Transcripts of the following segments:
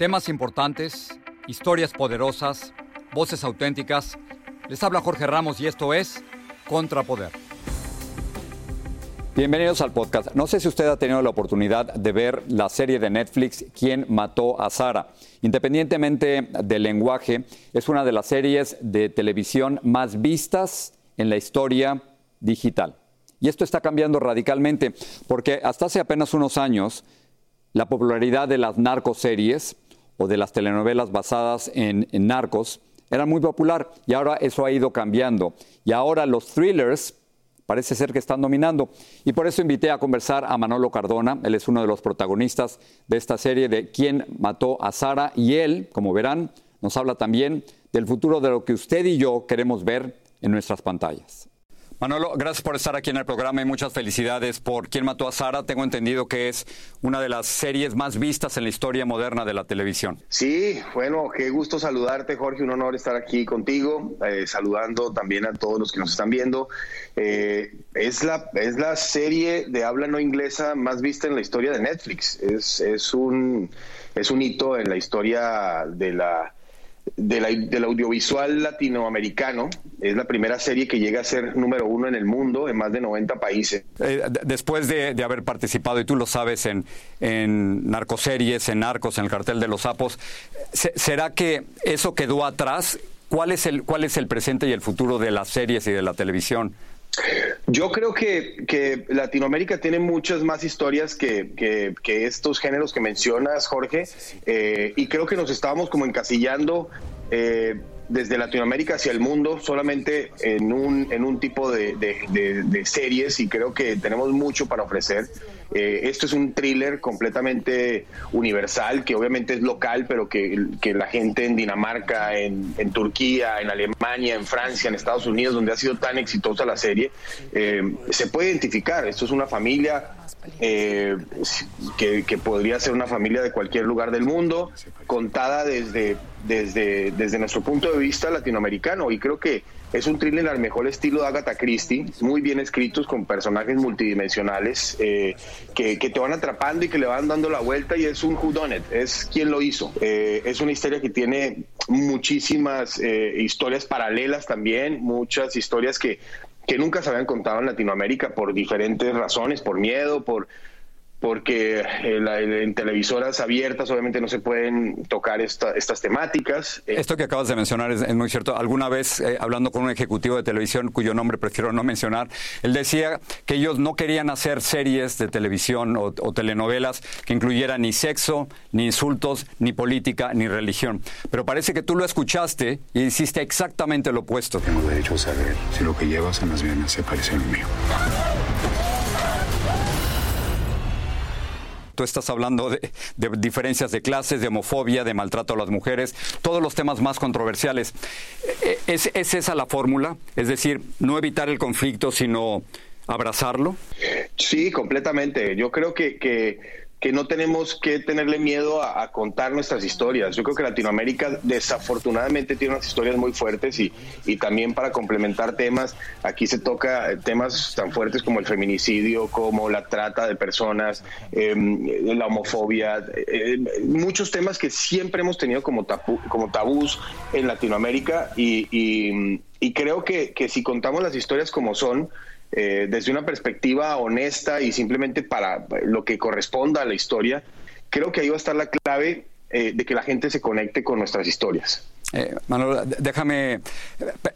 Temas importantes, historias poderosas, voces auténticas. Les habla Jorge Ramos y esto es Contrapoder. Bienvenidos al podcast. No sé si usted ha tenido la oportunidad de ver la serie de Netflix ¿Quién mató a Sara? Independientemente del lenguaje, es una de las series de televisión más vistas en la historia digital. Y esto está cambiando radicalmente porque hasta hace apenas unos años la popularidad de las narcoseries o de las telenovelas basadas en, narcos era muy popular y ahora eso ha ido cambiando. Y ahora los thrillers parece ser que están dominando. Y por eso invité a conversar a Manolo Cardona, él es uno de los protagonistas de esta serie de Quién mató a Sara, y él, como verán, nos habla también del futuro de lo que usted y yo queremos ver en nuestras pantallas. Manolo, gracias por estar aquí en el programa y muchas felicidades por Quién mató a Sara. Tengo entendido que es una de las series más vistas en la historia moderna de la televisión. Sí, bueno, qué gusto saludarte, Jorge. Un honor estar aquí contigo, eh, saludando también a todos los que nos están viendo. Eh, es, la, es la serie de habla no inglesa más vista en la historia de Netflix. Es, es, un, es un hito en la historia de la del audiovisual latinoamericano. Es la primera serie que llega a ser número uno en el mundo, en más de 90 países. Eh, después de, haber participado, y tú lo sabes, en, en narcoseries, en narcos, en el cartel de los sapos, ¿será que eso quedó atrás? ¿Cuál es, el, ¿Cuál es el presente y el futuro de las series y de la televisión? Yo creo que, Latinoamérica tiene muchas más historias que, estos géneros que mencionas, Jorge, eh, y creo que nos estábamos como encasillando eh, desde Latinoamérica hacia el mundo solamente en un, en un tipo de, series y creo que tenemos mucho para ofrecer. Eh, esto es un thriller completamente universal, que obviamente es local, pero que, la gente en Dinamarca, en, Turquía, en Alemania, en Francia, en Estados Unidos, donde ha sido tan exitosa la serie, eh, se puede identificar. Esto es una familia eh, que, que, podría ser una familia de cualquier lugar del mundo, contada desde, desde, desde nuestro punto de vista latinoamericano. Y creo que es un thriller al mejor estilo de Agatha Christie, muy bien escritos con personajes multidimensionales eh, que, que, te van atrapando y que le van dando la vuelta y es un whodunit, es quien lo hizo. Eh, es una historia que tiene muchísimas historias paralelas también, muchas historias que que nunca se habían contado en Latinoamérica por diferentes razones, por miedo, por porque eh, en televisoras abiertas obviamente no se pueden tocar estas temáticas. Eh, Esto que acabas de mencionar es, muy cierto. Alguna vez, eh, hablando con un ejecutivo de televisión cuyo nombre prefiero no mencionar, él decía que ellos no querían hacer series de televisión o, telenovelas que incluyeran ni sexo, ni insultos, ni política, ni religión. Pero parece que tú lo escuchaste y hiciste exactamente lo opuesto. Tengo derecho a saber si lo que llevas en las venas se parece a lo mío. Tú estás hablando de, diferencias de clases, de homofobia, de maltrato a las mujeres, todos los temas más controversiales. Eh, ¿Es, esa la fórmula? Es decir, no evitar el conflicto, sino abrazarlo. Sí, completamente. Yo creo que que no tenemos que tenerle miedo a, contar nuestras historias. Yo creo que Latinoamérica desafortunadamente tiene unas historias muy fuertes y, y también para complementar temas, aquí se toca temas tan fuertes como el feminicidio, como la trata de personas, em, la homofobia, eh, muchos temas que siempre hemos tenido como, como tabús en Latinoamérica y, y, y creo que, que si contamos las historias como son, eh, desde una perspectiva honesta y simplemente para lo que corresponda a la historia, creo que ahí va a estar la clave eh, de que la gente se conecte con nuestras historias. Eh, Manuel, déjame,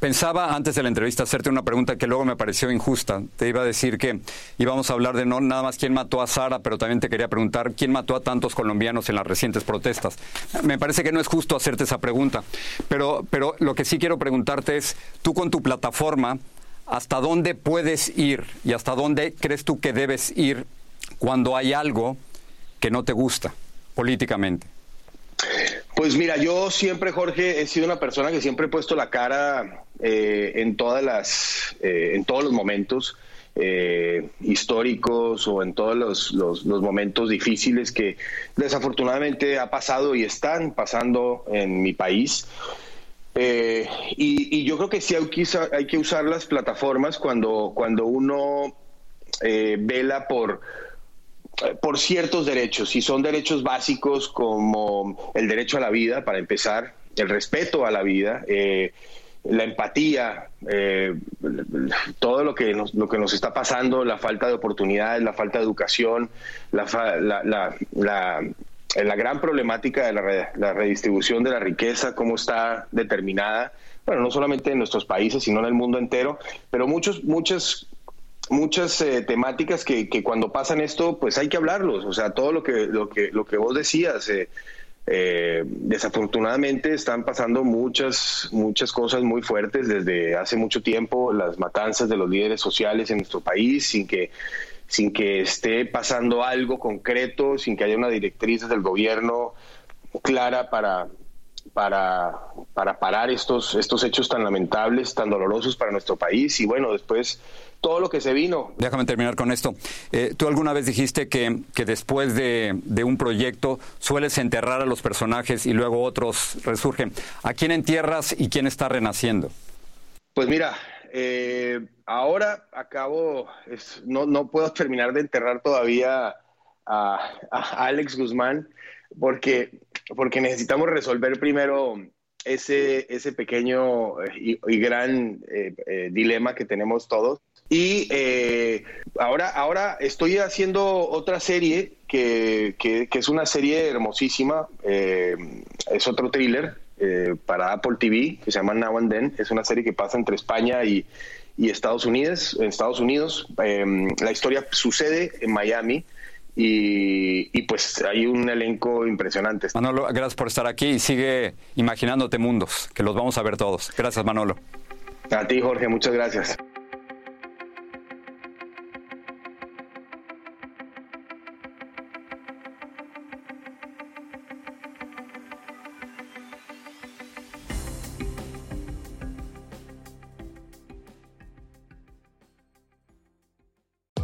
pensaba antes de la entrevista hacerte una pregunta que luego me pareció injusta. Te iba a decir que íbamos a hablar de no nada más quién mató a Sara, pero también te quería preguntar quién mató a tantos colombianos en las recientes protestas. Me parece que no es justo hacerte esa pregunta, pero, pero lo que sí quiero preguntarte es, tú con tu plataforma ¿hasta dónde puedes ir y hasta dónde crees tú que debes ir cuando hay algo que no te gusta políticamente? Pues mira, yo siempre, Jorge, he sido una persona que siempre he puesto la cara eh, en todas las, eh, en todos los momentos eh, históricos o en todos los, los, momentos difíciles que desafortunadamente ha pasado y están pasando en mi país. Y, yo creo que sí hay que, hay que usar las plataformas cuando, cuando uno vela por por ciertos derechos, y son derechos básicos como el derecho a la vida, para empezar, el respeto a la vida, eh, la empatía, eh, todo lo que, nos, lo que nos está pasando, la falta de oportunidades, la falta de educación, la, la, la, gran problemática de la, redistribución de la riqueza, cómo está determinada, bueno, no solamente en nuestros países, sino en el mundo entero, pero muchos, muchas muchas eh, temáticas que, que, cuando pasan esto, pues hay que hablarlos. O sea, todo lo que, lo que, lo que vos decías, eh, eh, desafortunadamente están pasando muchas, muchas cosas muy fuertes desde hace mucho tiempo, las matanzas de los líderes sociales en nuestro país, sin que, sin que esté pasando algo concreto, sin que haya una directriz del gobierno clara para, para, para parar estos, estos hechos tan lamentables, tan dolorosos para nuestro país. Y bueno, después todo lo que se vino. Déjame terminar con esto. Eh, tú alguna vez dijiste que, que después de, un proyecto sueles enterrar a los personajes y luego otros resurgen. ¿A quién entierras y quién está renaciendo? Pues mira, eh, ahora acabo, no, no puedo terminar de enterrar todavía a, Alex Guzmán porque, porque necesitamos resolver primero ese, ese pequeño y, gran dilema que tenemos todos y eh, ahora, ahora estoy haciendo otra serie que, que, es una serie hermosísima. Eh, es otro thriller eh, para Apple TV que se llama Now and Then. Es una serie que pasa entre España y, y Estados Unidos. En Estados Unidos, la historia sucede en Miami. Y, y, pues hay un elenco impresionante. Manolo, gracias por estar aquí y sigue imaginándote mundos, que los vamos a ver todos. Gracias, Manolo. A ti, Jorge, muchas gracias.